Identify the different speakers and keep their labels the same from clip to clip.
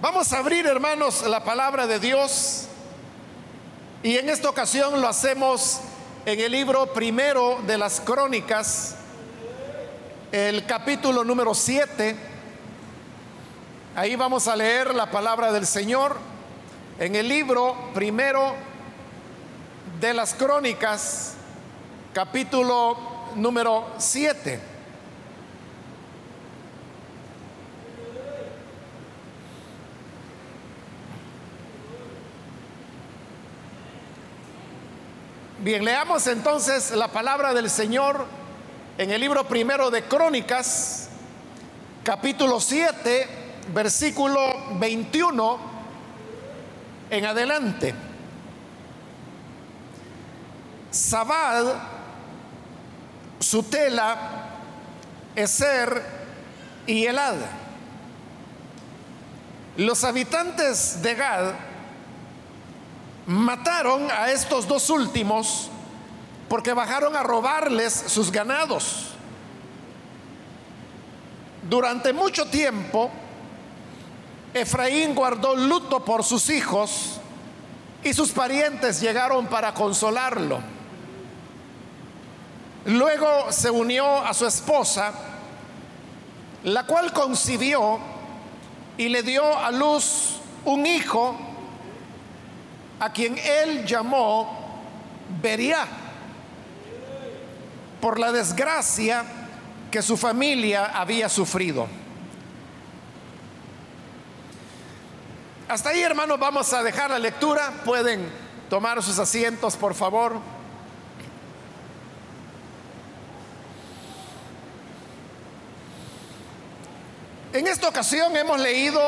Speaker 1: Vamos a abrir, hermanos, la palabra de Dios. Y en esta ocasión lo hacemos en el libro primero de las crónicas, el capítulo número 7. Ahí vamos a leer la palabra del Señor en el libro primero de las crónicas, capítulo número 7. Bien, leamos entonces la palabra del Señor en el libro primero de Crónicas, capítulo 7, versículo 21 en adelante. Sabad, Sutela, Eser y Elad. Los habitantes de Gad mataron a estos dos últimos porque bajaron a robarles sus ganados. Durante mucho tiempo, Efraín guardó luto por sus hijos y sus parientes llegaron para consolarlo. Luego se unió a su esposa, la cual concibió y le dio a luz un hijo a quien él llamó Beria por la desgracia que su familia había sufrido. Hasta ahí, hermanos, vamos a dejar la lectura. Pueden tomar sus asientos, por favor. En esta ocasión hemos leído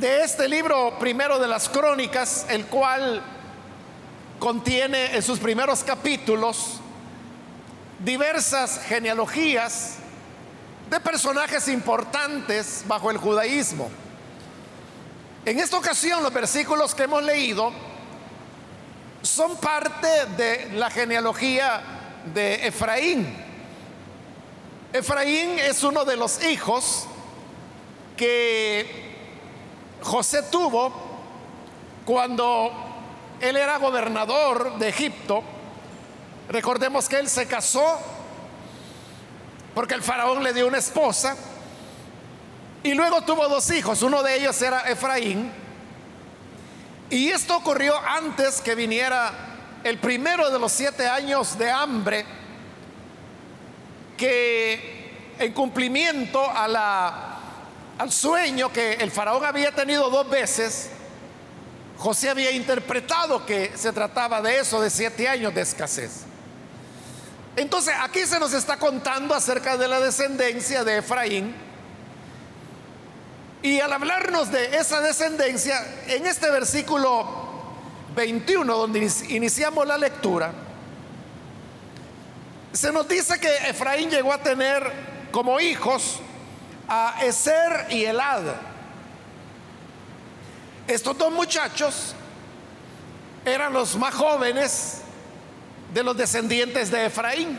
Speaker 1: de este libro primero de las crónicas, el cual contiene en sus primeros capítulos diversas genealogías de personajes importantes bajo el judaísmo. En esta ocasión los versículos que hemos leído son parte de la genealogía de Efraín. Efraín es uno de los hijos que José tuvo cuando él era gobernador de Egipto. Recordemos que él se casó porque el faraón le dio una esposa y luego tuvo dos hijos. Uno de ellos era Efraín. Y esto ocurrió antes que viniera el primero de los siete años de hambre que en cumplimiento a la al sueño que el faraón había tenido dos veces, José había interpretado que se trataba de eso, de siete años de escasez. Entonces aquí se nos está contando acerca de la descendencia de Efraín. Y al hablarnos de esa descendencia, en este versículo 21, donde iniciamos la lectura, se nos dice que Efraín llegó a tener como hijos a Eser y Elad. Estos dos muchachos eran los más jóvenes de los descendientes de Efraín.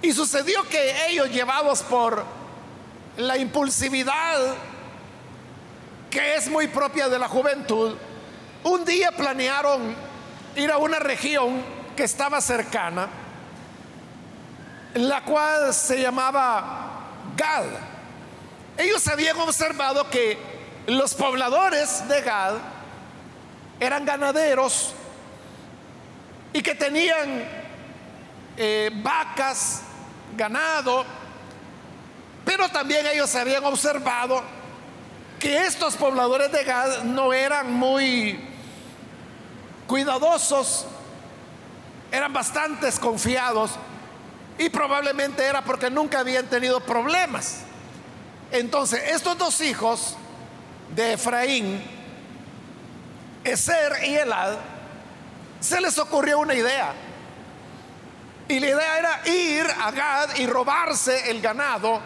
Speaker 1: Y sucedió que ellos, llevados por la impulsividad que es muy propia de la juventud, un día planearon ir a una región que estaba cercana, la cual se llamaba Ellos habían observado que los pobladores de Gad eran ganaderos y que tenían eh, vacas, ganado, pero también ellos habían observado que estos pobladores de Gad no eran muy cuidadosos, eran bastante desconfiados y probablemente era porque nunca habían tenido problemas. Entonces, estos dos hijos de Efraín, Eser y Elad, se les ocurrió una idea. Y la idea era ir a Gad y robarse el ganado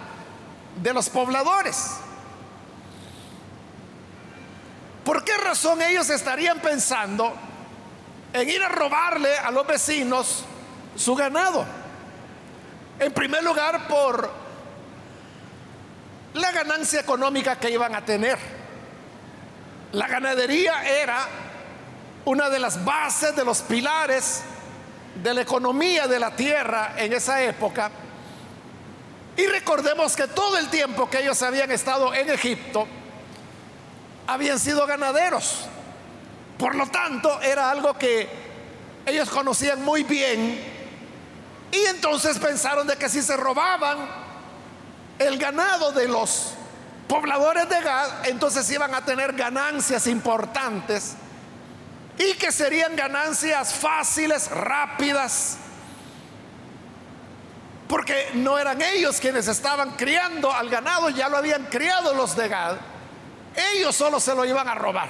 Speaker 1: de los pobladores. ¿Por qué razón ellos estarían pensando en ir a robarle a los vecinos su ganado? En primer lugar, por la ganancia económica que iban a tener. La ganadería era una de las bases, de los pilares de la economía de la tierra en esa época. Y recordemos que todo el tiempo que ellos habían estado en Egipto, habían sido ganaderos. Por lo tanto, era algo que ellos conocían muy bien. Y entonces pensaron de que si se robaban el ganado de los pobladores de Gad, entonces iban a tener ganancias importantes y que serían ganancias fáciles, rápidas, porque no eran ellos quienes estaban criando al ganado, ya lo habían criado los de Gad, ellos solo se lo iban a robar.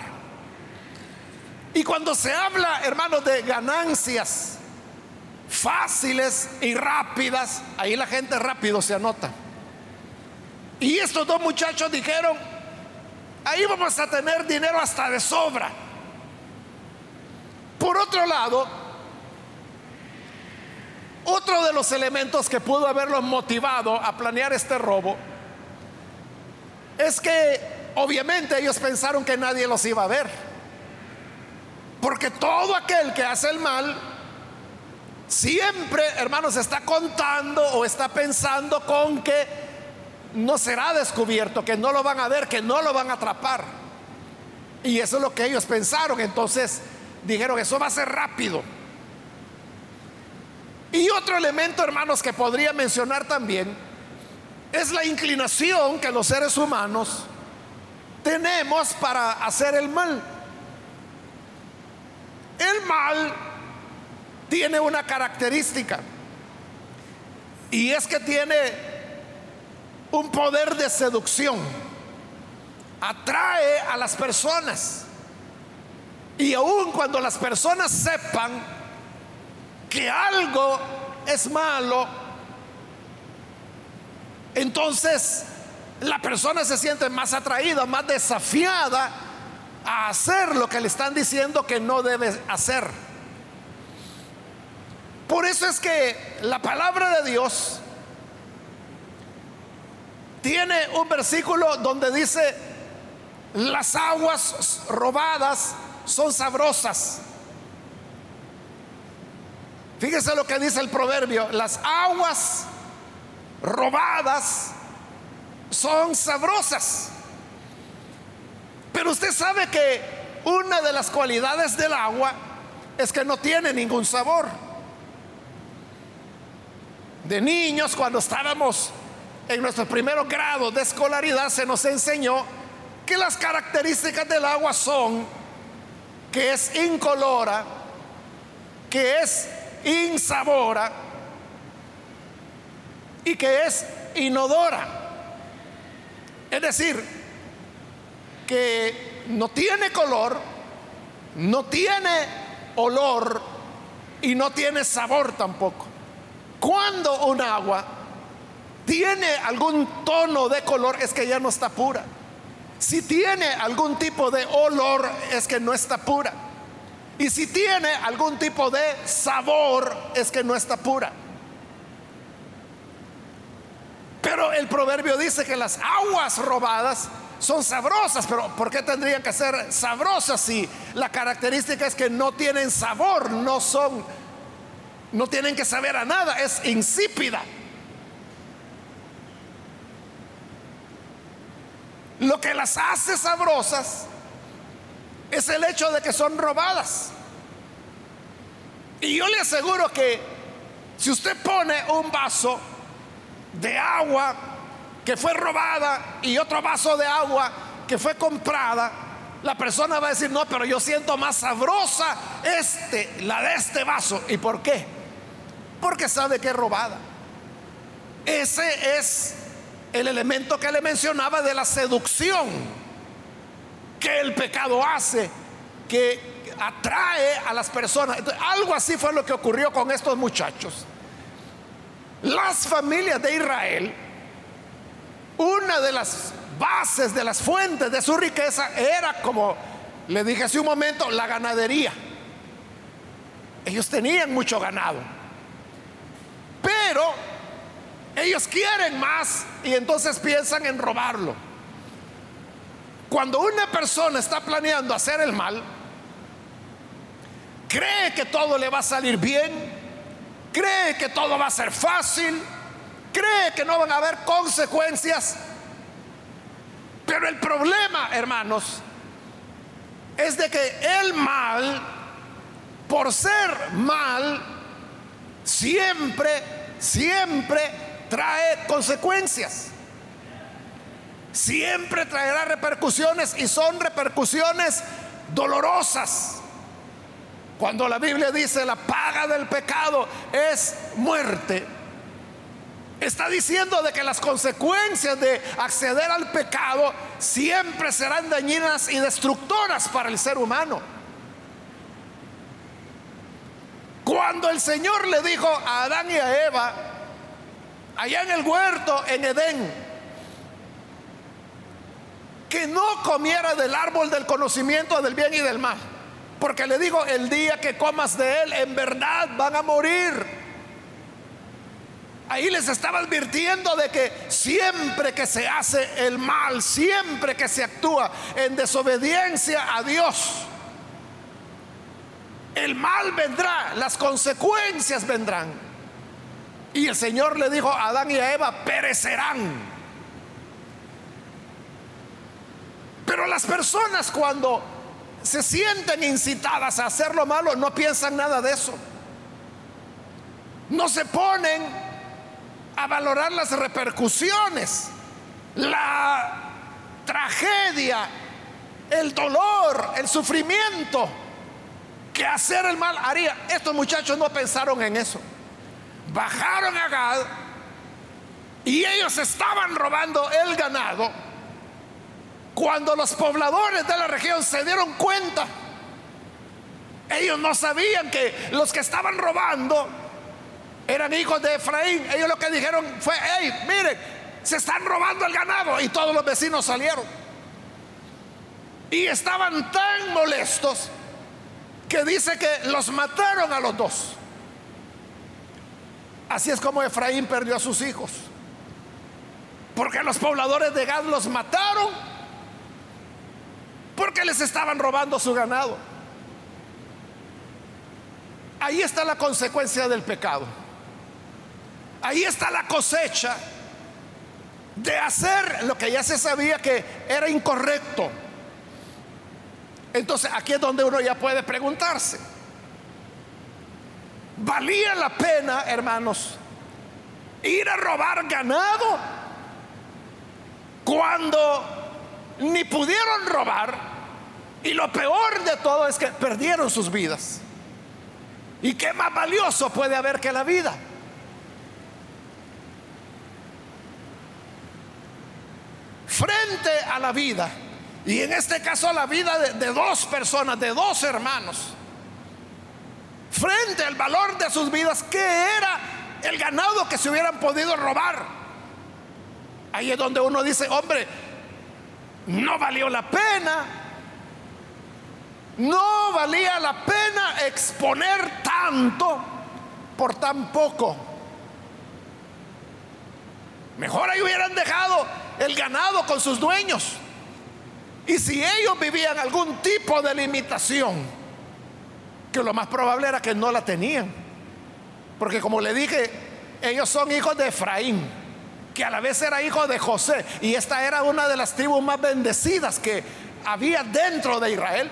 Speaker 1: Y cuando se habla, hermanos, de ganancias fáciles y rápidas, ahí la gente rápido se anota. Y estos dos muchachos dijeron, ahí vamos a tener dinero hasta de sobra. Por otro lado, otro de los elementos que pudo haberlos motivado a planear este robo es que obviamente ellos pensaron que nadie los iba a ver. Porque todo aquel que hace el mal siempre, hermanos, está contando o está pensando con que no será descubierto, que no lo van a ver, que no lo van a atrapar. Y eso es lo que ellos pensaron. Entonces dijeron, eso va a ser rápido. Y otro elemento, hermanos, que podría mencionar también, es la inclinación que los seres humanos tenemos para hacer el mal. El mal tiene una característica, y es que tiene un poder de seducción. Atrae a las personas. Y aun cuando las personas sepan que algo es malo, entonces la persona se siente más atraída, más desafiada a hacer lo que le están diciendo que no debe hacer. Por eso es que la palabra de Dios tiene un versículo donde dice, las aguas robadas son sabrosas. Fíjese lo que dice el proverbio, las aguas robadas son sabrosas. Pero usted sabe que una de las cualidades del agua es que no tiene ningún sabor. De niños, cuando estábamos en nuestros primeros grados de escolaridad se nos enseñó que las características del agua son que es incolora, que es insabora y que es inodora. Es decir, que no tiene color, no tiene olor y no tiene sabor tampoco. Cuando un agua tiene algún tono de color, es que ya no está pura. Si tiene algún tipo de olor, es que no está pura. Y si tiene algún tipo de sabor, es que no está pura. Pero el proverbio dice que las aguas robadas son sabrosas, pero ¿por qué tendrían que ser sabrosas si la característica es que no tienen sabor, no son, no tienen que saber a nada, es insípida? Lo que las hace sabrosas es el hecho de que son robadas. Y yo le aseguro que si usted pone un vaso de agua que fue robada y otro vaso de agua que fue comprada, la persona va a decir, no, pero yo siento más sabrosa este, la de este vaso. ¿Y por qué? Porque sabe que es robada. Ese es el elemento que le mencionaba de la seducción que el pecado hace, que atrae a las personas. algo así fue lo que ocurrió con estos muchachos. Las familias de Israel, una de las bases, de las fuentes de su riqueza era, como le dije hace un momento, la ganadería. Ellos tenían mucho ganado. Pero Ellos quieren más y entonces piensan en robarlo. Cuando una persona está planeando hacer el mal, cree que todo le va a salir bien, cree que todo va a ser fácil, cree que no van a haber consecuencias. Pero el problema, hermanos, es de que el mal, por ser mal, siempre, siempre trae consecuencias. Siempre traerá repercusiones y son repercusiones dolorosas. Cuando la Biblia dice la paga del pecado es muerte, está diciendo de que las consecuencias de acceder al pecado siempre serán dañinas y destructoras para el ser humano. Cuando el Señor le dijo a Adán y a Eva, allá en el huerto, en Edén, que no comiera del árbol del conocimiento del bien y del mal, porque le digo, el día que comas de él, en verdad van a morir. Ahí les estaba advirtiendo de que siempre que se hace el mal, siempre que se actúa en desobediencia a Dios, el mal vendrá, las consecuencias vendrán. Y el Señor le dijo a Adán y a Eva, perecerán. Pero las personas cuando se sienten incitadas a hacer lo malo no piensan nada de eso. No se ponen a valorar las repercusiones, la tragedia, el dolor, el sufrimiento que hacer el mal haría. Estos muchachos no pensaron en eso. Bajaron a Gad y ellos estaban robando el ganado cuando los pobladores de la región se dieron cuenta. Ellos no sabían que los que estaban robando eran hijos de Efraín. Ellos lo que dijeron fue, hey, miren, se están robando el ganado. Y todos los vecinos salieron. Y estaban tan molestos que dice que los mataron a los dos. Así es como Efraín perdió a sus hijos. Porque los pobladores de Gad los mataron porque les estaban robando su ganado. Ahí está la consecuencia del pecado. Ahí está la cosecha de hacer lo que ya se sabía que era incorrecto. Entonces aquí es donde uno ya puede preguntarse. ¿Valía la pena, hermanos, ir a robar ganado cuando ni pudieron robar? Y lo peor de todo es que perdieron sus vidas. ¿Y qué más valioso puede haber que la vida? frente a la vida, y en este caso la vida de, dos personas, de dos hermanos, frente al valor de sus vidas, ¿qué era el ganado que se hubieran podido robar? Ahí es donde uno dice, hombre, no valió la pena, no valía la pena exponer tanto por tan poco. Mejor ahí hubieran dejado el ganado con sus dueños. Y si ellos vivían algún tipo de limitación, que lo más probable era que no la tenían. Porque como le dije, ellos son hijos de Efraín, que a la vez era hijo de José. Y esta era una de las tribus más bendecidas que había dentro de Israel.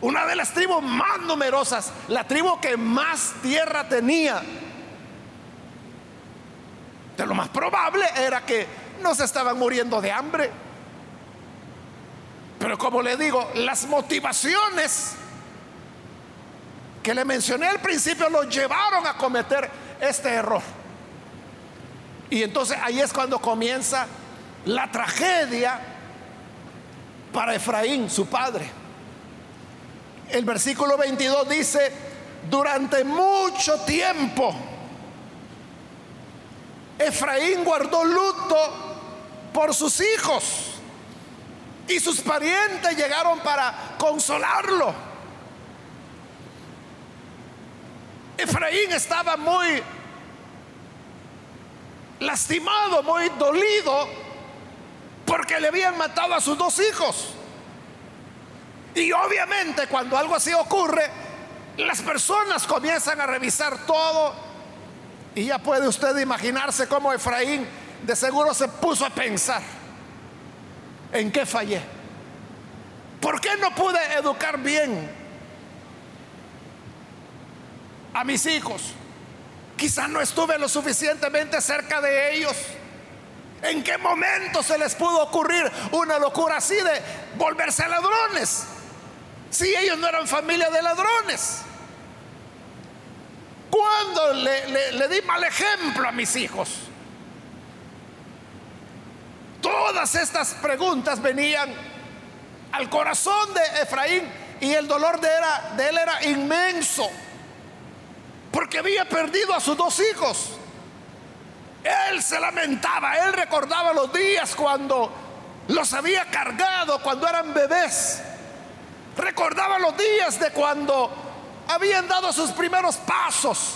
Speaker 1: Una de las tribus más numerosas, la tribu que más tierra tenía. De lo más probable era que no se estaban muriendo de hambre. Pero como le digo, las motivaciones que le mencioné al principio los llevaron a cometer este error. Y entonces ahí es cuando comienza la tragedia para Efraín, su padre. El versículo 22 dice, durante mucho tiempo, Efraín guardó luto por sus hijos. Y sus parientes llegaron para consolarlo. Efraín estaba muy lastimado, muy dolido, porque le habían matado a sus dos hijos. Y obviamente cuando algo así ocurre, las personas comienzan a revisar todo y ya puede usted imaginarse cómo Efraín de seguro se puso a pensar, ¿en qué fallé? ¿Por qué no pude educar bien a mis hijos? Quizás no estuve lo suficientemente cerca de ellos. ¿En qué momento se les pudo ocurrir una locura así de volverse ladrones? Si ellos no eran familia de ladrones. ¿Cuándo le, le, di mal ejemplo a mis hijos? Todas estas preguntas venían al corazón de Efraín y el dolor de, de él era inmenso, porque había perdido a sus dos hijos. Él se lamentaba, él recordaba los días cuando los había cargado, cuando eran bebés. Recordaba los días de cuando habían dado sus primeros pasos,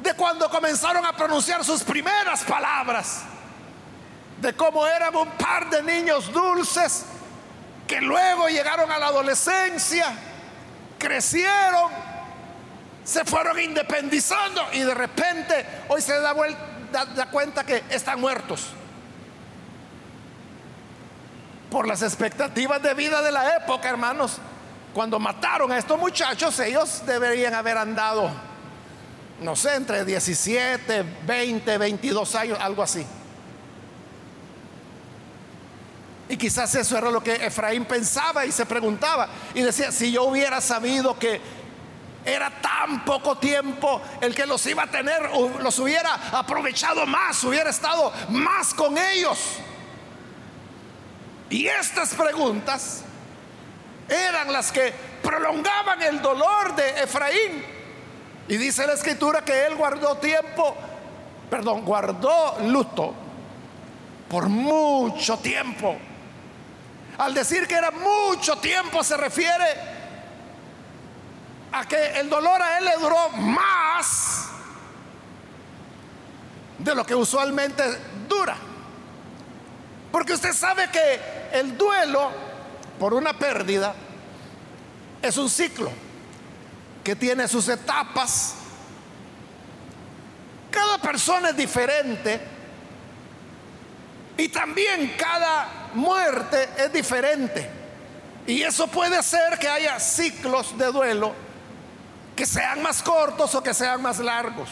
Speaker 1: de cuando comenzaron a pronunciar sus primeras palabras, de cómo eran un par de niños dulces que luego llegaron a la adolescencia, crecieron, se fueron independizando y de repente hoy se da, da cuenta que están muertos. Por las expectativas de vida de la época, hermanos, cuando mataron a estos muchachos, ellos deberían haber andado, no sé, entre 17, 20, 22 años, algo así. Y quizás eso era lo que Efraín pensaba y se preguntaba. Y decía, si yo hubiera sabido que era tan poco tiempo el que los iba a tener, los hubiera aprovechado más, hubiera estado más con ellos. Y estas preguntas eran las que prolongaban el dolor de Efraín. Y dice la escritura que él guardó tiempo, perdón, guardó luto por mucho tiempo. Al decir que era mucho tiempo se refiere a que el dolor a él le duró más de lo que usualmente dura. Porque usted sabe que el duelo por una pérdida es un ciclo que tiene sus etapas. Cada persona es diferente y también cada muerte es diferente. Y eso puede hacer que haya ciclos de duelo que sean más cortos o que sean más largos.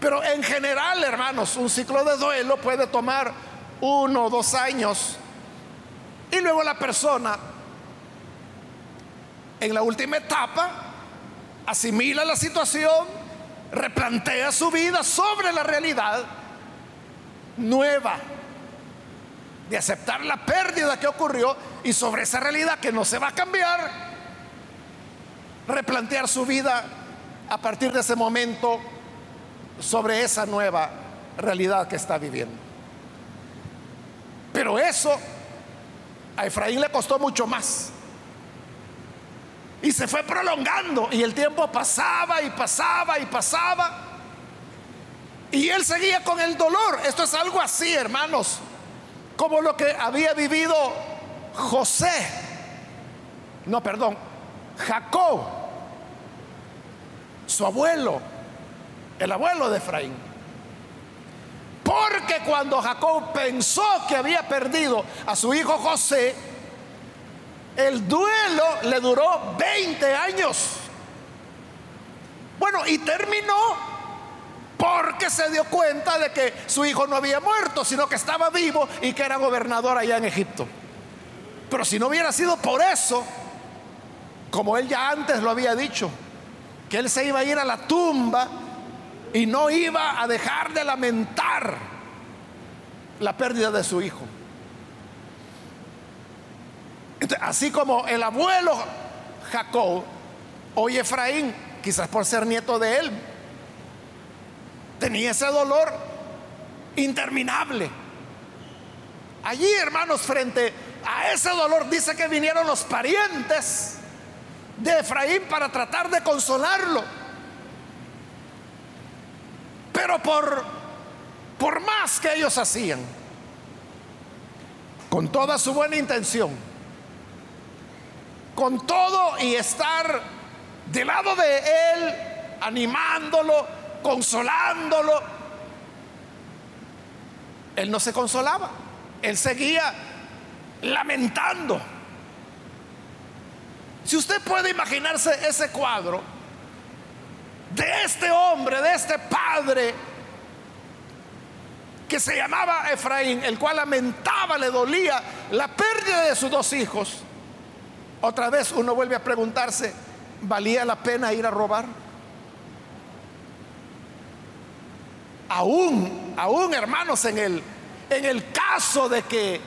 Speaker 1: Pero en general, hermanos, un ciclo de duelo puede tomar uno o dos años y luego la persona, en la última etapa, asimila la situación, replantea su vida sobre la realidad nueva de aceptar la pérdida que ocurrió y sobre esa realidad que no se va a cambiar, replantear su vida a partir de ese momento sobre esa nueva realidad que está viviendo. Pero eso a Efraín le costó mucho más. Y se fue prolongando y el tiempo pasaba y pasaba y pasaba. Y él seguía con el dolor. Esto es algo así, hermanos, como lo que había vivido José. No, perdón, Jacob, su abuelo, el abuelo de Efraín. Porque cuando Jacob pensó que había perdido a su hijo José, el duelo le duró 20 años. Bueno, y terminó porque se dio cuenta de que su hijo no había muerto, sino que estaba vivo y que era gobernador allá en Egipto. Pero si no hubiera sido por eso, como él ya antes lo había dicho, que él se iba a ir a la tumba y no iba a dejar de lamentar la pérdida de su hijo. así como el abuelo Jacob, hoy Efraín, quizás por ser nieto de él, tenía ese dolor interminable. Allí, hermanos, frente a ese dolor, dice que vinieron los parientes de Efraín para tratar de consolarlo. Pero por por más que ellos hacían, con toda su buena intención, con todo y estar del lado de él, animándolo, consolándolo, él no se consolaba, él seguía lamentando. Si usted puede imaginarse ese cuadro de este hombre, de este padre, que se llamaba Efraín, el cual lamentaba, le dolía la pérdida de sus dos hijos, otra vez uno vuelve a preguntarse, ¿valía la pena ir a robar? Aún, aún hermanos, en el, en el caso de que,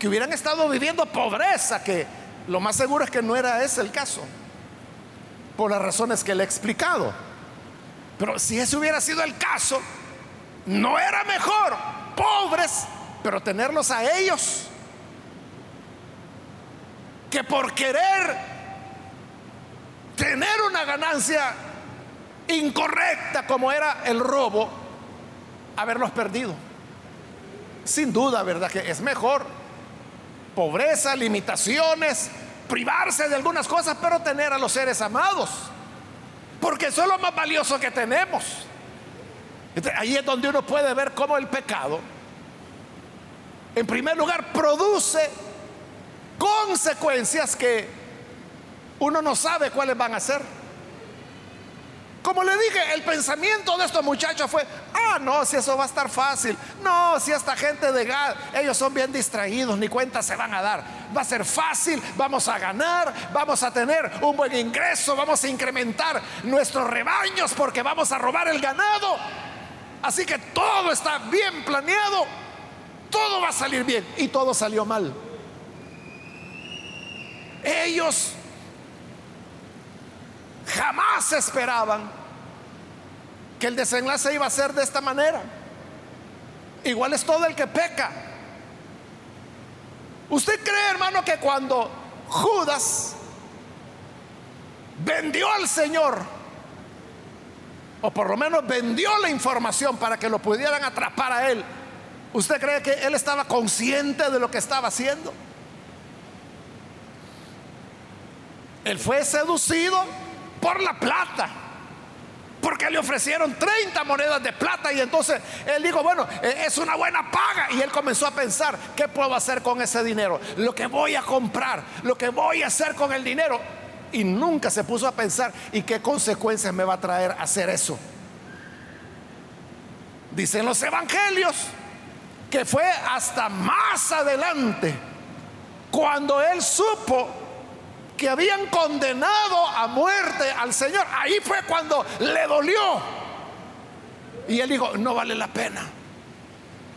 Speaker 1: que hubieran estado viviendo pobreza, que lo más seguro es que no era ese el caso, por las razones que le he explicado. Pero si ese hubiera sido el caso, no era mejor pobres, pero tenerlos a ellos, que por querer tener una ganancia incorrecta como era el robo, haberlos perdido. Sin duda, ¿verdad? Que es mejor pobreza, limitaciones, privarse de algunas cosas, pero tener a los seres amados. Porque eso es lo más valioso que tenemos. ahí es donde uno puede ver cómo el pecado, en primer lugar, produce consecuencias que uno no sabe cuáles van a ser. Como le dije, el pensamiento de estos muchachos fue, ah, no, si eso va a estar fácil. No, si esta gente de Gad, ellos son bien distraídos, ni cuenta se van a dar. Va a ser fácil, vamos a ganar, vamos a tener un buen ingreso, vamos a incrementar nuestros rebaños porque vamos a robar el ganado. Así que todo está bien planeado, todo va a salir bien y todo salió mal. Ellos jamás esperaban que el desenlace iba a ser de esta manera. Igual es todo el que peca. ¿Usted cree, hermano, que cuando Judas vendió al Señor, o por lo menos vendió la información para que lo pudieran atrapar a él, ¿usted cree que él estaba consciente de lo que estaba haciendo? Él fue seducido por la plata. Porque le ofrecieron 30 monedas de plata y entonces él dijo, bueno, e, es una buena paga. Y él comenzó a pensar, ¿qué puedo hacer con ese dinero? Lo que voy a comprar, lo que voy a hacer con el dinero. Y nunca se puso a pensar, ¿y qué consecuencias me va a traer hacer eso? Dicen los evangelios que fue hasta más adelante cuando él supo que habían condenado a muerte al Señor. Ahí fue cuando le dolió. Y él dijo, no vale la pena.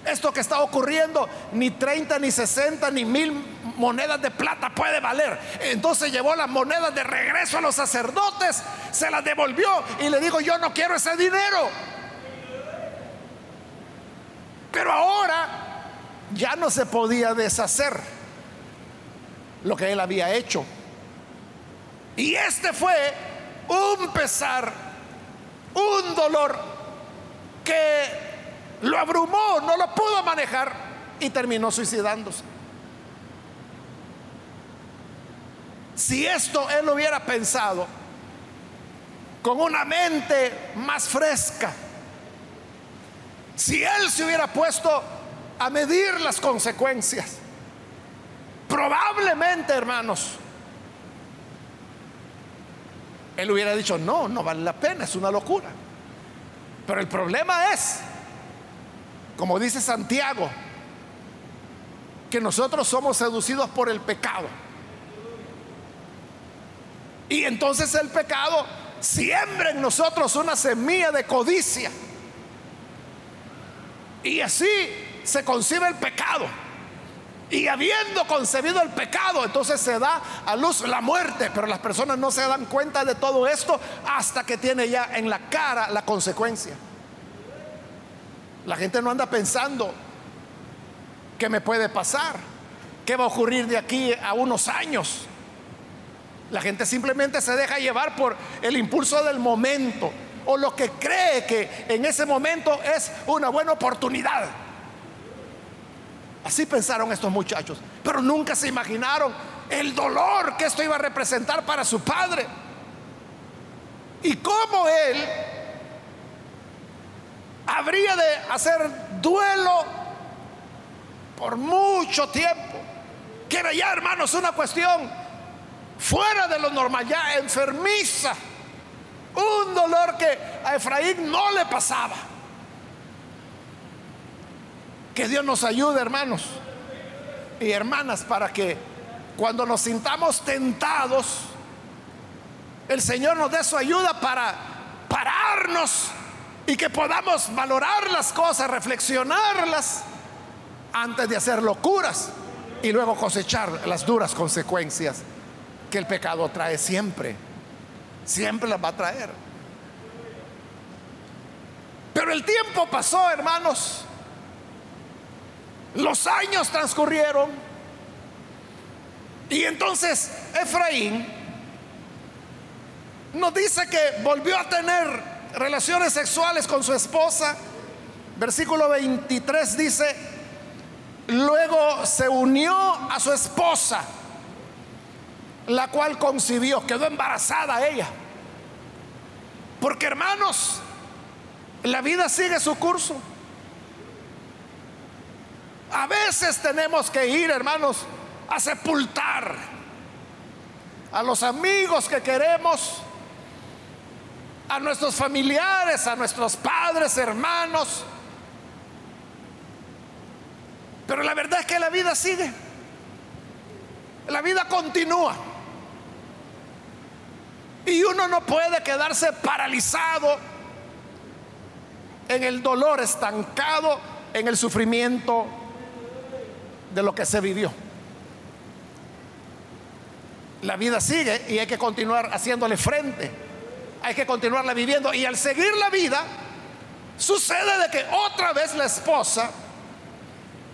Speaker 1: Esto que está ocurriendo, ni 30, ni 60, ni mil monedas de plata puede valer. Entonces llevó las monedas de regreso a los sacerdotes, se las devolvió y le dijo, yo no quiero ese dinero. Pero ahora ya no se podía deshacer lo que él había hecho. Y este fue un pesar, un dolor que lo abrumó, no lo pudo manejar y terminó suicidándose. Si esto él hubiera pensado con una mente más fresca, si él se hubiera puesto a medir las consecuencias, probablemente, hermanos, él hubiera dicho, no, no vale la pena, es una locura. Pero el problema es, como dice Santiago, que nosotros somos seducidos por el pecado. Y entonces el pecado siembra en nosotros una semilla de codicia. Y así se concibe el pecado. Y habiendo concebido el pecado, entonces se da a luz la muerte. Pero las personas no se dan cuenta de todo esto hasta que tiene ya en la cara la consecuencia. La gente no anda pensando qué me puede pasar, qué va a ocurrir de aquí a unos años. La gente simplemente se deja llevar por el impulso del momento o lo que cree que en ese momento es una buena oportunidad. Así pensaron estos muchachos, pero nunca se imaginaron el dolor que esto iba a representar para su padre. Y cómo él habría de hacer duelo por mucho tiempo. Que era ya, hermanos, una cuestión fuera de lo normal, ya enfermiza. Un dolor que a Efraín no le pasaba. Que Dios nos ayude, hermanos y hermanas, para que cuando nos sintamos tentados, el Señor nos dé su ayuda para pararnos y que podamos valorar las cosas, reflexionarlas antes de hacer locuras y luego cosechar las duras consecuencias que el pecado trae siempre. Siempre las va a traer. Pero el tiempo pasó, hermanos. Los años transcurrieron. Y entonces Efraín nos dice que volvió a tener relaciones sexuales con su esposa. Versículo 23 dice, luego se unió a su esposa, la cual concibió, quedó embarazada ella. Porque hermanos, la vida sigue su curso. A veces tenemos que ir, hermanos, a sepultar a los amigos que queremos, a nuestros familiares, a nuestros padres, hermanos. Pero la verdad es que la vida sigue. La vida continúa. Y uno no puede quedarse paralizado en el dolor, estancado en el sufrimiento de lo que se vivió. La vida sigue y hay que continuar haciéndole frente hay que continuarla viviendo. Y al seguir la vida, sucede de que otra vez la esposa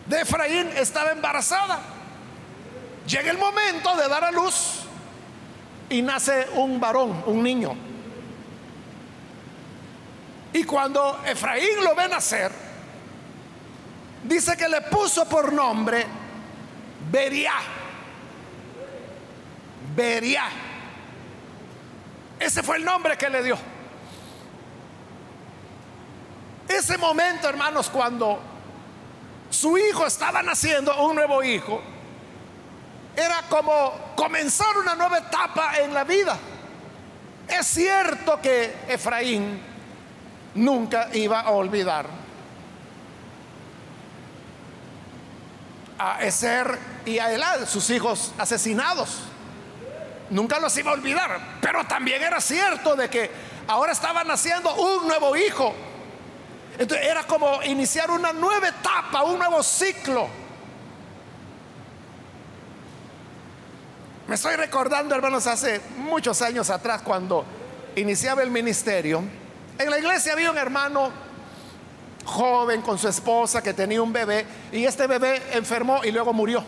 Speaker 1: de Efraín estaba embarazada. Llega el momento de dar a luz y nace un varón, un niño. Y cuando Efraín lo ve nacer, dice que le puso por nombre Beria. Beria. Ese fue el nombre que le dio. Ese momento, hermanos, cuando su hijo estaba naciendo, un nuevo hijo, era como comenzar una nueva etapa en la vida. Es cierto que Efraín nunca iba a olvidar a Eser y a sus hijos asesinados nunca los iba a olvidar. Pero también era cierto de que ahora estaba naciendo un nuevo hijo. Entonces era como iniciar una nueva etapa, un nuevo ciclo. Me estoy recordando, hermanos, hace muchos años atrás, cuando iniciaba el ministerio, en la iglesia había un hermano joven con su esposa que tenía un bebé y este bebé enfermó y luego murió.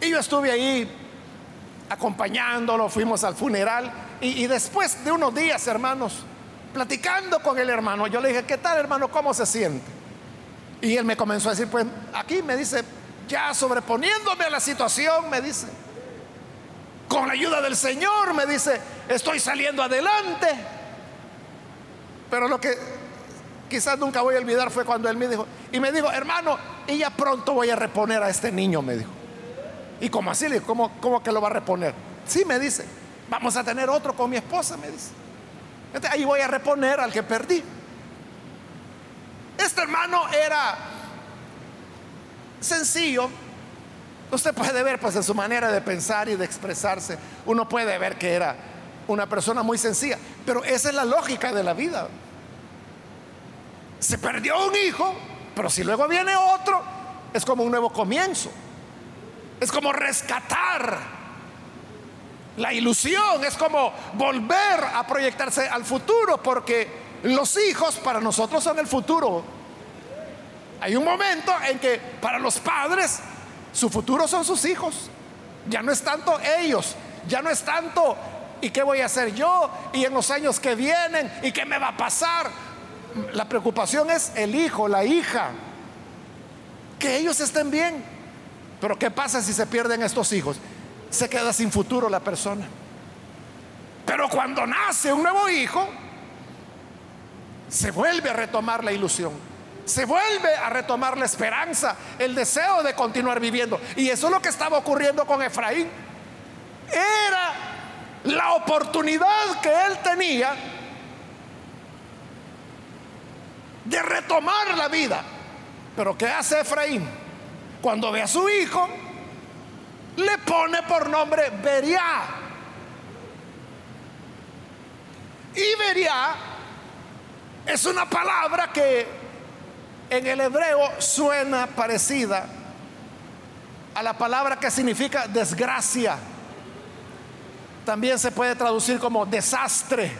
Speaker 1: Y yo estuve ahí acompañándolo, fuimos al funeral y, después de unos días, hermanos, platicando con el hermano, yo le dije, ¿qué tal hermano? ¿Cómo se siente? Y él me comenzó a decir, pues aquí me dice, ya sobreponiéndome a la situación, me dice, con la ayuda del Señor, me dice, estoy saliendo adelante. Pero lo que quizás nunca voy a olvidar fue cuando él me dijo, y me dijo, hermano, y ya pronto voy a reponer a este niño, me dijo. Y como así le digo, ¿cómo, que lo va a reponer? Sí, me dice, vamos a tener otro con mi esposa, me dice. ahí voy a reponer al que perdí. Este hermano era sencillo. Usted puede ver pues en su manera de pensar y de expresarse, uno puede ver que era una persona muy sencilla, pero esa es la lógica de la vida. Se perdió un hijo, pero si luego viene otro, es como un nuevo comienzo. Es como rescatar la ilusión, es como volver a proyectarse al futuro, porque los hijos para nosotros son el futuro. Hay un momento en que para los padres su futuro son sus hijos. Ya no es tanto ellos, ya no es tanto ¿y qué voy a hacer yo? ¿Y en los años que vienen? ¿Y qué me va a pasar? La preocupación es el hijo, la hija. Que ellos estén bien. Pero ¿qué pasa si se pierden estos hijos? Se queda sin futuro la persona. Pero cuando nace un nuevo hijo, se vuelve a retomar la ilusión. Se vuelve a retomar la esperanza, el deseo de continuar viviendo. Y eso es lo que estaba ocurriendo con Efraín. Era la oportunidad que él tenía de retomar la vida. Pero ¿qué hace Efraín? Cuando ve a su hijo, le pone por nombre Beria. Y Beria es una palabra que en el hebreo suena parecida a la palabra que significa desgracia. También se puede traducir como desastre.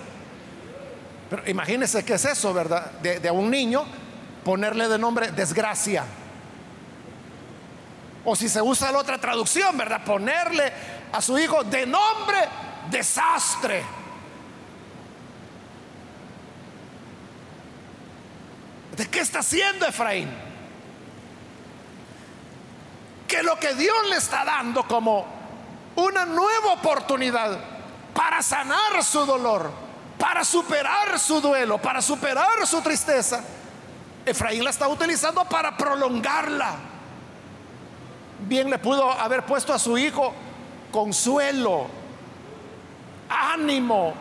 Speaker 1: Pero imagínense qué es eso, ¿verdad? De, de un niño ponerle de nombre desgracia. O si se usa la otra traducción, ¿verdad? Ponerle a su hijo de nombre desastre. ¿De qué está haciendo Efraín? Que lo que Dios le está dando como una nueva oportunidad para sanar su dolor, para superar su duelo, para superar su tristeza, Efraín la está utilizando para prolongarla. Bien le pudo haber puesto a su hijo consuelo, ánimo,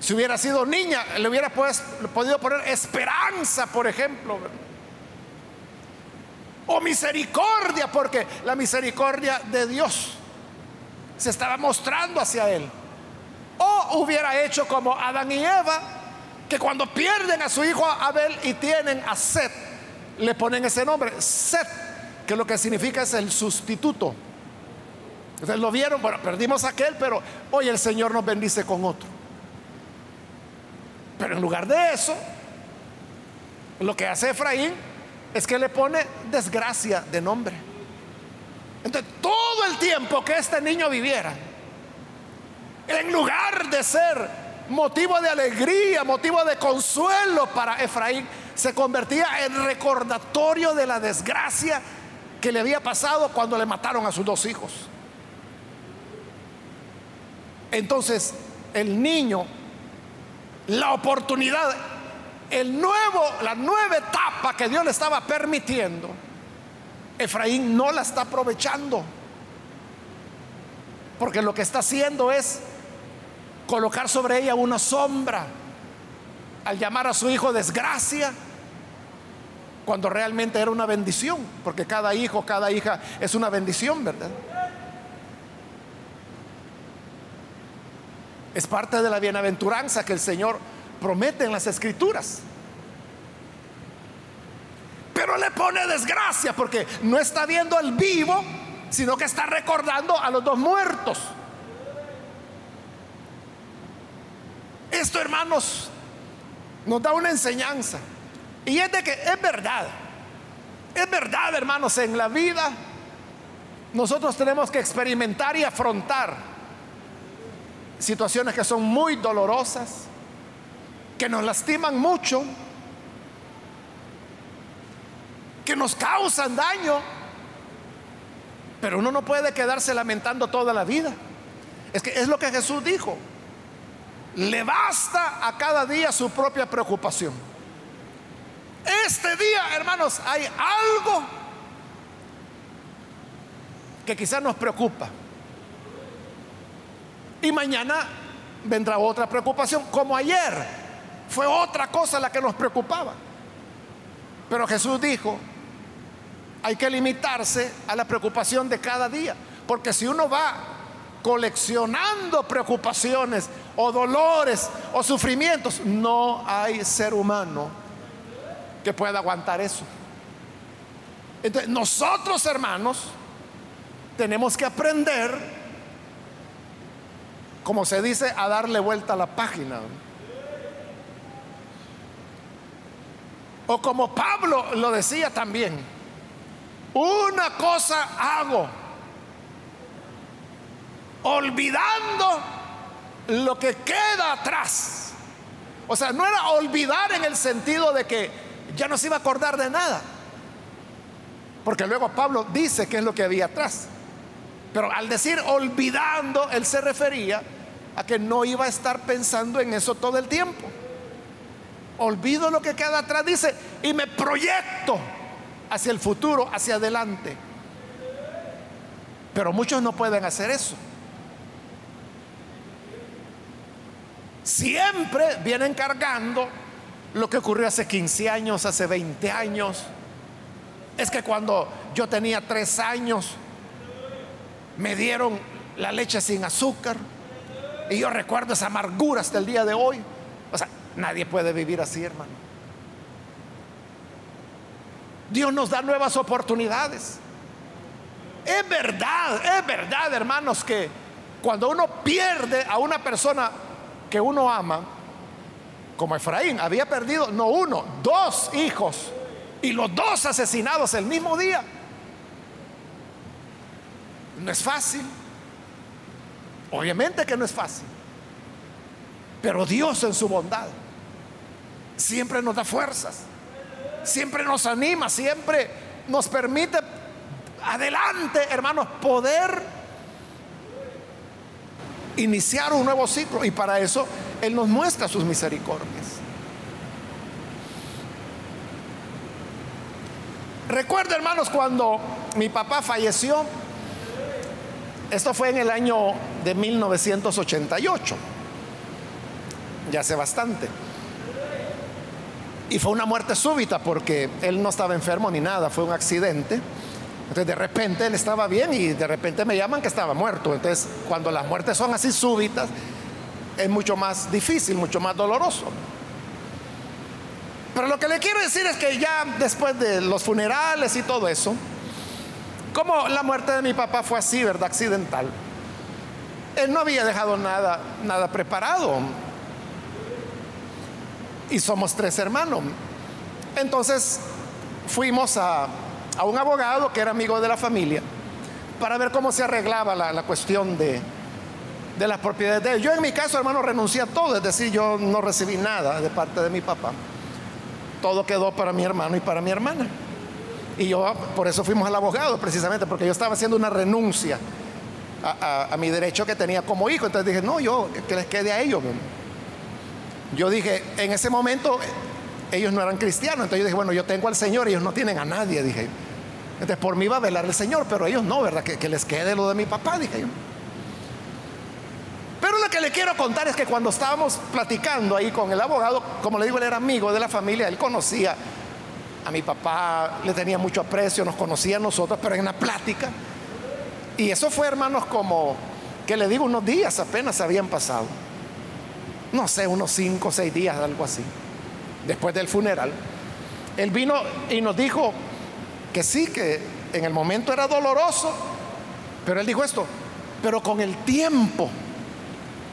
Speaker 1: si hubiera sido niña, le hubiera pues, podido poner esperanza, por ejemplo. O misericordia, porque la misericordia de Dios se estaba mostrando hacia él. O hubiera hecho como Adán y Eva, que cuando pierden a su hijo Abel y tienen a Seth, le ponen ese nombre, Seth, que lo que significa es el sustituto. Ustedes lo vieron, bueno, perdimos aquel, pero hoy el Señor nos bendice con otro. Pero en lugar de eso, lo que hace Efraín es que le pone desgracia de nombre. Entonces, todo el tiempo que este niño viviera, en lugar de ser motivo de alegría, motivo de consuelo para Efraín, se convertía en recordatorio de la desgracia que le había pasado cuando le mataron a sus dos hijos. Entonces, el niño la oportunidad, el nuevo, la nueva etapa que Dios le estaba permitiendo, Efraín no la está aprovechando. Porque lo que está haciendo es colocar sobre ella una sombra al llamar a su hijo desgracia, cuando realmente era una bendición, porque cada hijo, cada hija es una bendición, ¿verdad? Es parte de la bienaventuranza que el Señor promete en las escrituras. Pero le pone desgracia porque no está viendo al vivo, sino que está recordando a los dos muertos. Esto, hermanos, nos da una enseñanza. Y es de que es verdad. Es verdad, hermanos, en la vida nosotros tenemos que experimentar y afrontar situaciones que son muy dolorosas, que nos lastiman mucho, que nos causan daño, pero uno no puede quedarse lamentando toda la vida. Es que es lo que Jesús dijo. Le basta a cada día su propia preocupación. Este día, hermanos, hay algo que quizás nos preocupa. Y mañana vendrá otra preocupación, como ayer fue otra cosa la que nos preocupaba. Pero Jesús dijo, hay que limitarse a la preocupación de cada día, porque si uno va coleccionando preocupaciones o dolores o sufrimientos, no hay ser humano que pueda aguantar eso. Entonces, nosotros hermanos tenemos que aprender como se dice, a darle vuelta a la página. O como Pablo lo decía también, una cosa hago, olvidando lo que queda atrás. O sea, no era olvidar en el sentido de que ya no se iba a acordar de nada. Porque luego Pablo dice qué es lo que había atrás. Pero al decir olvidando, él se refería a que no iba a estar pensando en eso todo el tiempo. Olvido lo que queda atrás, dice, y me proyecto hacia el futuro, hacia adelante. Pero muchos no pueden hacer eso. Siempre vienen cargando lo que ocurrió hace 15 años, hace 20 años. Es que cuando yo tenía 3 años, me dieron la leche sin azúcar. Y yo recuerdo esa amargura hasta el día de hoy. O sea, nadie puede vivir así, hermano. Dios nos da nuevas oportunidades. Es verdad, es verdad, hermanos, que cuando uno pierde a una persona que uno ama, como Efraín, había perdido no uno, dos hijos y los dos asesinados el mismo día. No es fácil. Obviamente que no es fácil. Pero Dios en su bondad siempre nos da fuerzas, siempre nos anima, siempre nos permite adelante, hermanos, poder iniciar un nuevo ciclo. Y para eso Él nos muestra sus misericordias. Recuerdo, hermanos, cuando mi papá falleció, esto fue en el año de 1988, ya hace bastante. Y fue una muerte súbita porque él no estaba enfermo ni nada, fue un accidente. Entonces de repente él estaba bien y de repente me llaman que estaba muerto. Entonces cuando las muertes son así súbitas es mucho más difícil, mucho más doloroso. Pero lo que le quiero decir es que ya después de los funerales y todo eso, como la muerte de mi papá fue así, ¿verdad? Accidental. Él no había dejado nada, nada preparado. Y somos tres hermanos. Entonces fuimos a a un abogado que era amigo de la familia para ver cómo se arreglaba la, cuestión de, de las propiedades de él. Yo en mi caso, hermano, renuncié a todo, es decir, yo no recibí nada de parte de mi papá. Todo quedó para mi hermano y para mi hermana. Y yo, por eso fuimos al abogado, precisamente, porque yo estaba haciendo una renuncia a, a mi derecho que tenía como hijo. Entonces dije, no, yo, que les quede a ellos. Yo dije, en ese momento ellos no eran cristianos, entonces yo dije, bueno, yo tengo al Señor, ellos no tienen a nadie, dije. Entonces por mí va a velar el Señor, pero ellos no, ¿verdad? Que, les quede lo de mi papá, dije yo. Pero lo que le quiero contar es que cuando estábamos platicando ahí con el abogado, como le digo, él era amigo de la familia, él conocía a mi papá, le tenía mucho aprecio, nos conocía a nosotros, pero en la plática. Y eso fue, hermanos, como, que le digo, unos días apenas habían pasado. No sé, unos cinco o seis días, algo así, después del funeral. Él vino y nos dijo, que sí, que en el momento era doloroso, pero él dijo esto, pero con el tiempo,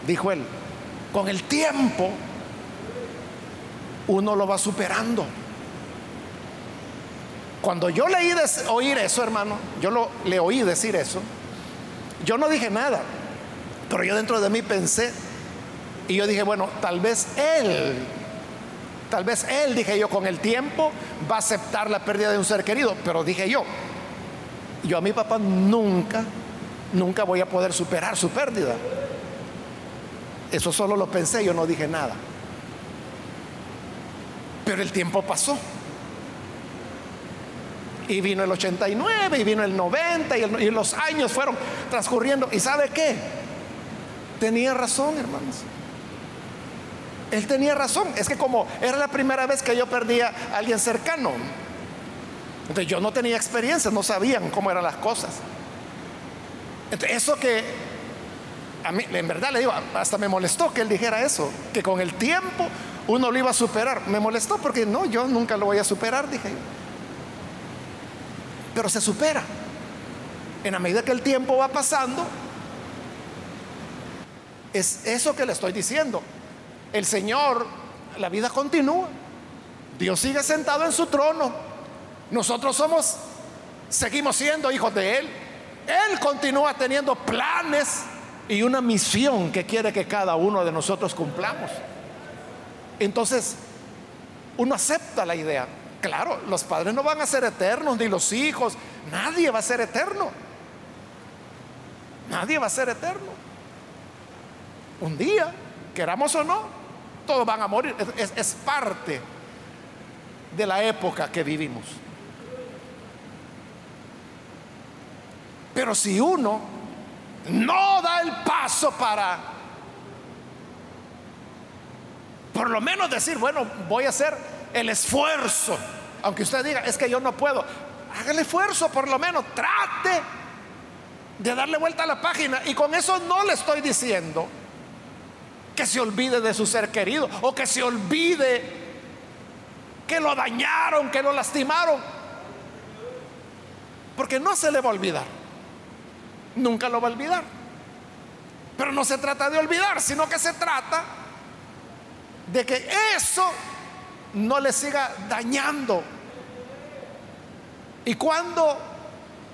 Speaker 1: dijo él, con el tiempo uno lo va superando. Cuando yo leí oír eso, hermano, yo lo, le oí decir eso, yo no dije nada, pero yo dentro de mí pensé, y yo dije, bueno, tal vez él Tal vez él, dije yo, con el tiempo va a aceptar la pérdida de un ser querido, pero dije yo, yo a mi papá nunca, nunca voy a poder superar su pérdida. Eso solo lo pensé, yo no dije nada. Pero el tiempo pasó. Y vino el 89, y vino el 90, y, los años fueron transcurriendo. ¿Y sabe qué? Tenía razón, hermanos. Él tenía razón. Es que como era la primera vez que yo perdía a alguien cercano. Entonces yo no tenía experiencia, no sabían cómo eran las cosas. Entonces eso que a mí, en verdad le digo, hasta me molestó que él dijera eso, que con el tiempo uno lo iba a superar. Me molestó porque no, yo nunca lo voy a superar, dije yo. Pero se supera. En la medida que el tiempo va pasando, es eso que le estoy diciendo el Señor, la vida continúa. Dios sigue sentado en su trono. Nosotros somos, seguimos siendo hijos de Él. Él continúa teniendo planes y una misión que quiere que cada uno de nosotros cumplamos. Entonces, uno acepta la idea. Claro, los padres no van a ser eternos, ni los hijos, nadie va a ser eterno. Nadie va a ser eterno. Un día, queramos o no, todos van a morir. Es, parte de la época que vivimos. Pero si uno no da el paso para, por lo menos decir, bueno, voy a hacer el esfuerzo, aunque usted diga, es que yo no puedo, haga el esfuerzo por lo menos, trate de darle vuelta a la página. Y con eso no le estoy diciendo que se olvide de su ser querido o que se olvide que lo dañaron, que lo lastimaron. Porque no se le va a olvidar. Nunca lo va a olvidar. Pero no se trata de olvidar, sino que se trata de que eso no le siga dañando. ¿Y cuándo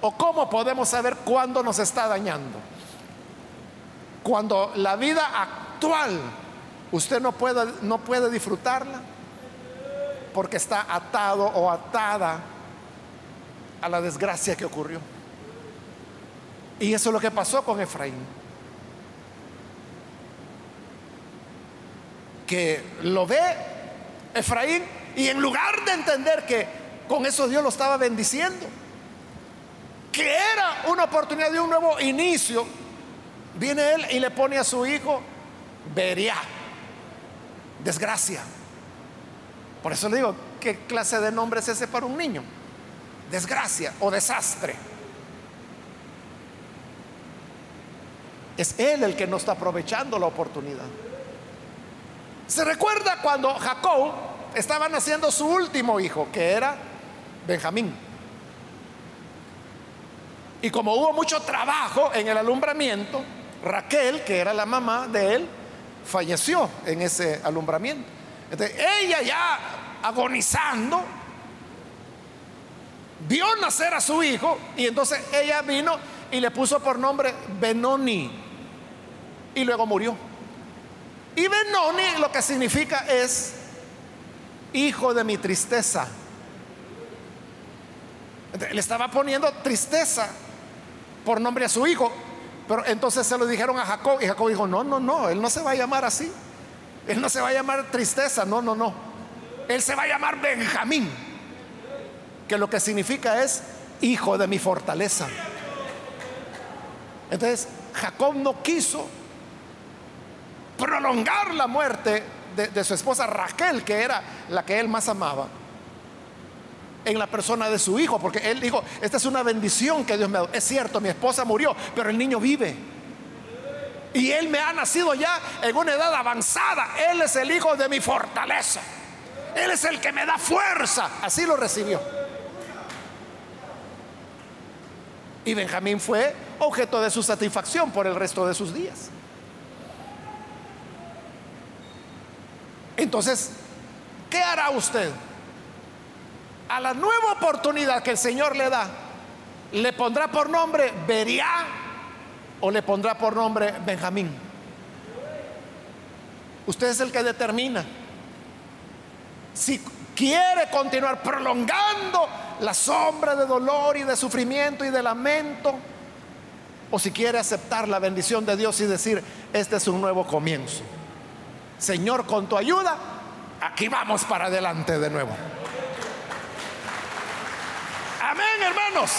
Speaker 1: o cómo podemos saber cuándo nos está dañando? Cuando la vida actual usted no puede, no puede disfrutarla porque está atado o atada a la desgracia que ocurrió. Y eso es lo que pasó con Efraín. Que lo ve Efraín y en lugar de entender que con eso Dios lo estaba bendiciendo, que era una oportunidad de un nuevo inicio, viene él y le pone a su hijo Beria, desgracia. Por eso le digo, ¿qué clase de nombre es ese para un niño? Desgracia o desastre. Es él el que no está aprovechando la oportunidad. Se recuerda cuando Jacob estaba naciendo su último hijo, que era Benjamín. Y como hubo mucho trabajo en el alumbramiento, Raquel, que era la mamá de él, falleció en ese alumbramiento. Ella ya agonizando, vio nacer a su hijo y entonces ella vino y le puso por nombre Benoni y luego murió. Y Benoni lo que significa es hijo de mi tristeza. le estaba poniendo tristeza por nombre a su hijo, pero entonces se lo dijeron a Jacob y Jacob dijo, no, no, no, él no se va a llamar así. Él no se va a llamar tristeza, no, no, no. Él se va a llamar Benjamín, que lo que significa es hijo de mi fortaleza. Entonces, Jacob no quiso prolongar la muerte de, su esposa Raquel, que era la que él más amaba, en la persona de su hijo, porque él dijo, esta es una bendición que Dios me ha dado. Es cierto, mi esposa murió, pero el niño vive. Y Él me ha nacido ya en una edad avanzada. Él es el hijo de mi fortaleza. Él es el que me da fuerza. Así lo recibió. Y Benjamín fue objeto de su satisfacción por el resto de sus días. Entonces, ¿qué hará usted? A la nueva oportunidad que el Señor le da, le pondrá por nombre Beria o le pondrá por nombre Benjamín. Usted es el que determina si quiere continuar prolongando la sombra de dolor y de sufrimiento y de lamento, o si quiere aceptar la bendición de Dios y decir, este es un nuevo comienzo. Señor, con tu ayuda, aquí vamos para adelante de nuevo. Amén, hermanos.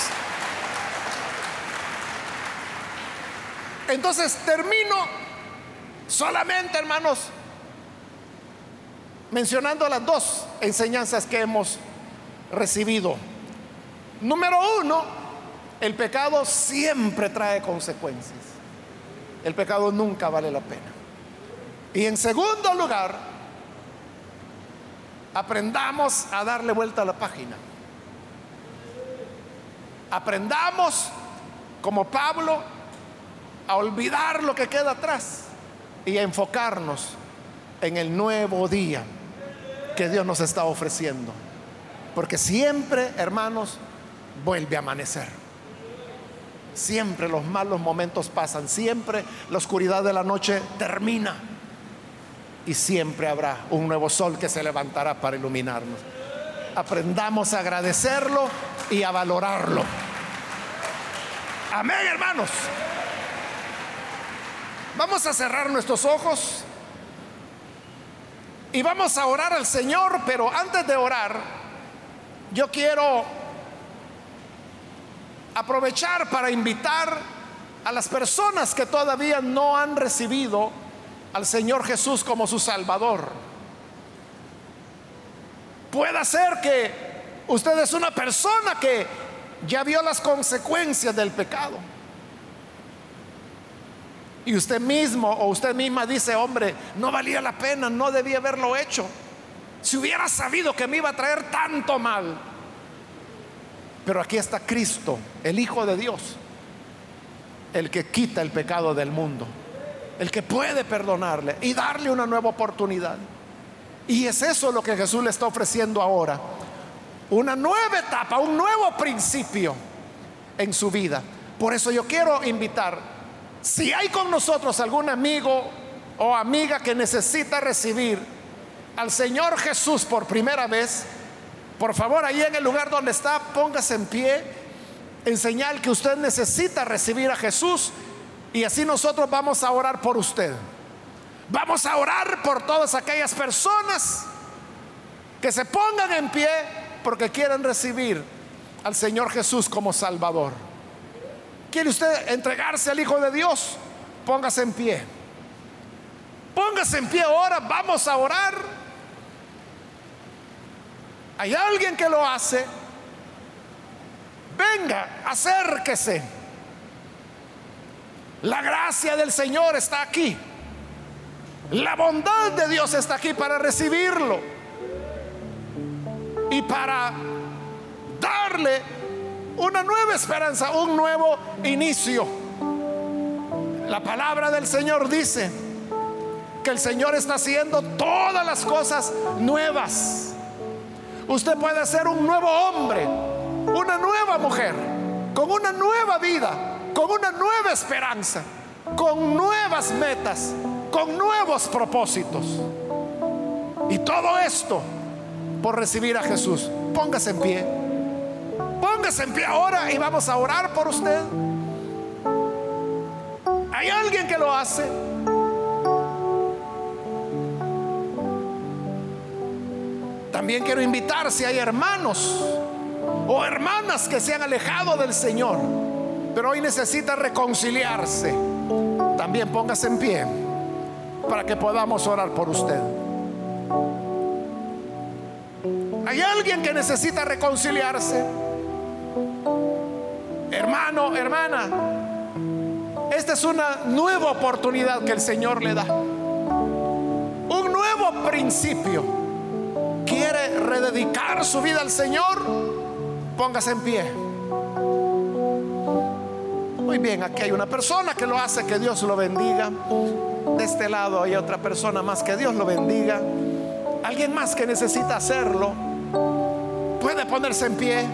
Speaker 1: Entonces termino solamente, hermanos, mencionando las dos enseñanzas que hemos recibido. Número uno, el pecado siempre trae consecuencias. El pecado nunca vale la pena. Y en segundo lugar, aprendamos a darle vuelta a la página. Aprendamos, como Pablo, a olvidar lo que queda atrás y a enfocarnos en el nuevo día que Dios nos está ofreciendo. Porque siempre, hermanos, vuelve a amanecer. Siempre los malos momentos pasan, siempre la oscuridad de la noche termina y siempre habrá un nuevo sol que se levantará para iluminarnos. Aprendamos a agradecerlo y a valorarlo. Amén, hermanos. Vamos a cerrar nuestros ojos y vamos a orar al Señor, pero antes de orar, yo quiero aprovechar para invitar a las personas que todavía no han recibido al Señor Jesús como su Salvador. Puede ser que usted es una persona que ya vio las consecuencias del pecado. Y usted mismo o usted misma dice, hombre, no valía la pena, no debía haberlo hecho. Si hubiera sabido que me iba a traer tanto mal. Pero aquí está Cristo, el Hijo de Dios, el que quita el pecado del mundo, el que puede perdonarle y darle una nueva oportunidad. Y es eso lo que Jesús le está ofreciendo ahora. Una nueva etapa, un nuevo principio en su vida. Por eso yo quiero invitar, si hay con nosotros algún amigo o amiga que necesita recibir al Señor Jesús por primera vez, por favor, ahí en el lugar donde está, póngase en pie en señal que usted necesita recibir a Jesús y así nosotros vamos a orar por usted. Vamos a orar por todas aquellas personas que se pongan en pie porque quieren recibir al Señor Jesús como Salvador. ¿Quiere usted entregarse al Hijo de Dios? Póngase en pie. Póngase en pie ahora, vamos a orar. Hay alguien que lo hace. Venga, acérquese. La gracia del Señor está aquí. La bondad de Dios está aquí para recibirlo y para darle una nueva esperanza, un nuevo inicio. La palabra del Señor dice que el Señor está haciendo todas las cosas nuevas. Usted puede ser un nuevo hombre, una nueva mujer, con una nueva vida, con una nueva esperanza, con nuevas metas, con nuevos propósitos. Y todo esto por recibir a Jesús. Póngase en pie. Póngase en pie ahora y vamos a orar por usted. ¿Hay alguien que lo hace? También quiero invitar si hay hermanos o hermanas que se han alejado del Señor, pero hoy necesita reconciliarse. También póngase en pie para que podamos orar por usted. ¿Hay alguien que necesita reconciliarse? Hermano, hermana, esta es una nueva oportunidad que el Señor le da. Un nuevo principio quiere rededicar su vida al Señor, póngase en pie. Muy bien, aquí hay una persona que lo hace, que Dios lo bendiga. De este lado hay otra persona más, que Dios lo bendiga. Alguien más que necesita hacerlo, puede ponerse en pie.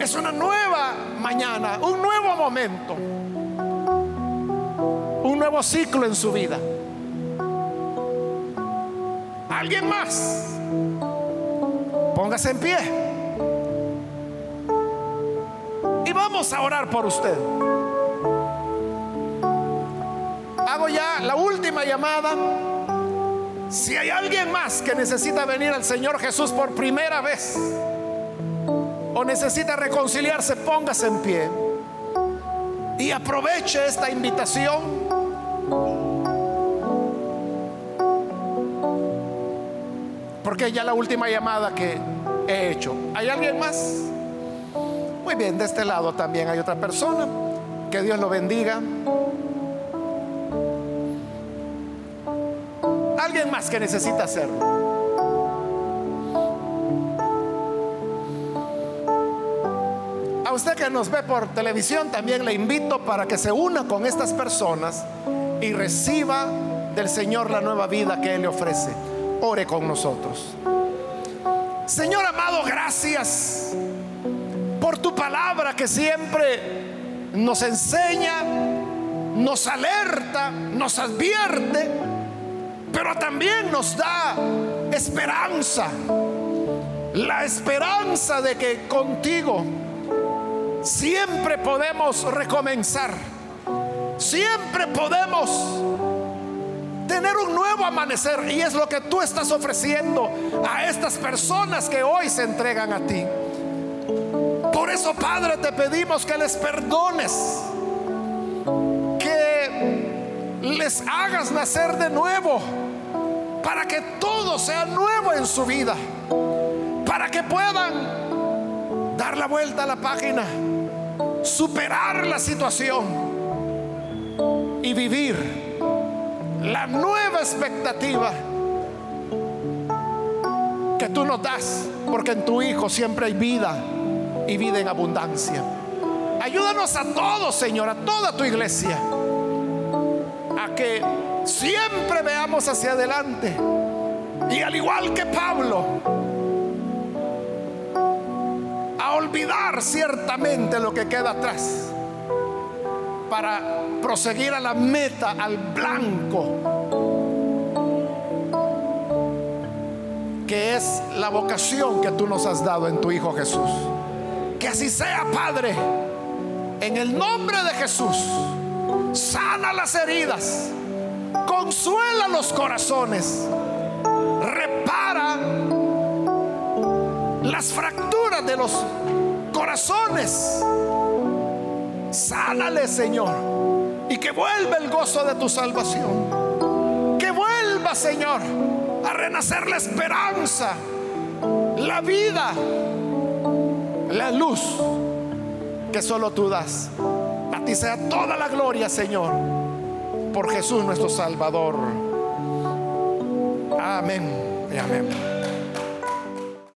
Speaker 1: Es una nueva mañana, un nuevo momento, un nuevo ciclo en su vida alguien más, póngase en pie. Vamos a orar por usted. Hago ya la última llamada. Si hay alguien más que necesita venir al Señor Jesús por primera vez o necesita reconciliarse, póngase en pie y aproveche esta invitación porque ya la última llamada que he hecho. ¿Hay alguien más? Bien, de este lado también hay otra persona. Que Dios lo bendiga. Alguien más que necesita hacerlo. A usted que nos ve por televisión también le invito para que se una con estas personas y reciba del Señor la nueva vida que Él le ofrece ore con nosotros. Señor amado, gracias por tu palabra que siempre nos enseña, nos alerta, nos advierte, pero también nos da esperanza. La esperanza de que contigo siempre podemos recomenzar. Siempre podemos tener un nuevo amanecer. Y es lo que tú estás ofreciendo a estas personas que hoy se entregan a ti. Por eso, Padre, te pedimos que les perdones. Que les hagas nacer de nuevo. Para que todo sea nuevo en su vida. Para que puedan dar la vuelta a la página. Superar la situación. Y vivir la nueva expectativa que tú nos das, porque en tu Hijo siempre hay vida y vida en abundancia. Ayúdanos a todos, Señor, a toda tu iglesia, a que siempre veamos hacia adelante y al igual que Pablo, a olvidar ciertamente lo que queda atrás para proseguir a la meta, al blanco, que es la vocación que tú nos has dado en tu Hijo Jesús. Que así sea, Padre, en el nombre de Jesús. Sana las heridas, consuela los corazones, repara las fracturas de los corazones Sánale, Señor. Y que vuelva el gozo de tu salvación. Que vuelva, Señor, a renacer la esperanza, la vida, la luz que solo tú das. A ti sea toda la gloria, Señor, por Jesús nuestro Salvador. Amén y amén.